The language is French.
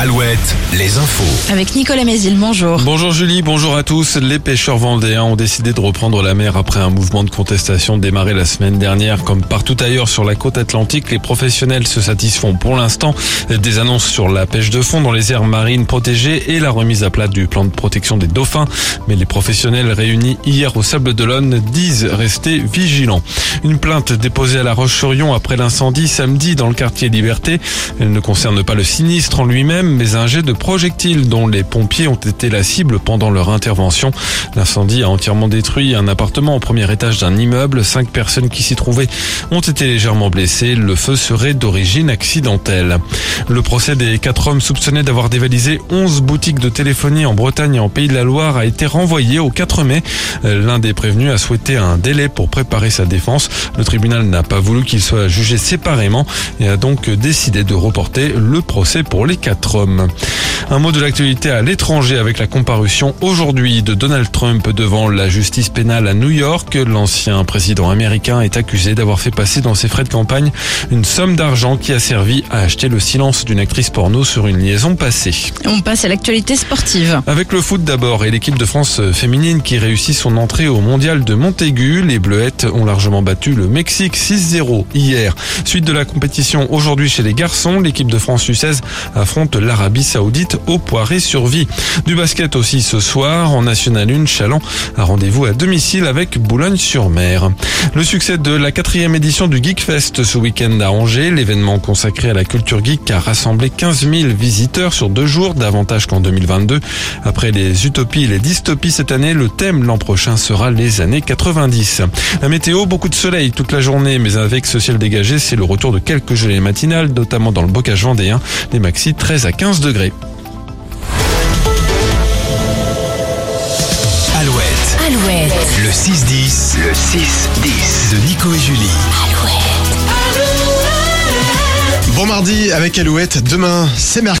Alouette, les infos. Avec Nicolas Mézil, bonjour. Bonjour Julie, bonjour à tous. Les pêcheurs vendéens ont décidé de reprendre la mer après un mouvement de contestation démarré la semaine dernière. Comme partout ailleurs sur la côte atlantique, les professionnels se satisfont pour l'instant des annonces sur la pêche de fond dans les aires marines protégées et la remise à plat du plan de protection des dauphins. Mais les professionnels réunis hier au Sable d'Olonne disent rester vigilants. Une plainte déposée à la Roche-sur-Yon après l'incendie samedi dans le quartier Liberté. Elle ne concerne pas le sinistre en lui-même, mais un jet de projectiles dont les pompiers ont été la cible pendant leur intervention. L'incendie a entièrement détruit un appartement au premier étage d'un immeuble. Cinq personnes qui s'y trouvaient ont été légèrement blessées. Le feu serait d'origine accidentelle. Le procès des quatre hommes soupçonnés d'avoir dévalisé 11 boutiques de téléphonie en Bretagne et en Pays de la Loire a été renvoyé au 4 mai. L'un des prévenus a souhaité un délai pour préparer sa défense. Le tribunal n'a pas voulu qu'il soit jugé séparément et a donc décidé de reporter le procès pour les quatre hommes. Un mot de l'actualité à l'étranger avec la comparution aujourd'hui de Donald Trump devant la justice pénale à New York. L'ancien président américain est accusé d'avoir fait passer dans ses frais de campagne une somme d'argent qui a servi à acheter le silence d'une actrice porno sur une liaison passée. On passe à l'actualité sportive. Avec le foot d'abord et l'équipe de France féminine qui réussit son entrée au mondial de Montaigu, les Bleuettes ont largement battu le Mexique 6-0 hier. Suite de la compétition aujourd'hui chez les garçons, l'équipe de France U16 affronte l'Arabie Saoudite au Poiré-sur-Vie. Du basket aussi ce soir en National 1, Chaland a rendez-vous à domicile avec Boulogne-sur-Mer. Le succès de la quatrième édition du Geek Fest ce week-end à Angers, l'événement consacré à la culture geek a rassemblé 15 000 visiteurs sur deux jours, davantage qu'en 2022. Après les utopies et les dystopies cette année, le thème l'an prochain sera les années 90. La météo, beaucoup de soleil toute la journée, mais avec ce ciel dégagé, c'est le retour de quelques gelées matinales, notamment dans le bocage vendéen, les maxi 13 à 15 degrés. Alouette, Alouette. le 6-10, le 6-10 de Nico et Julie. Bon mardi avec Alouette. Demain, c'est mercredi.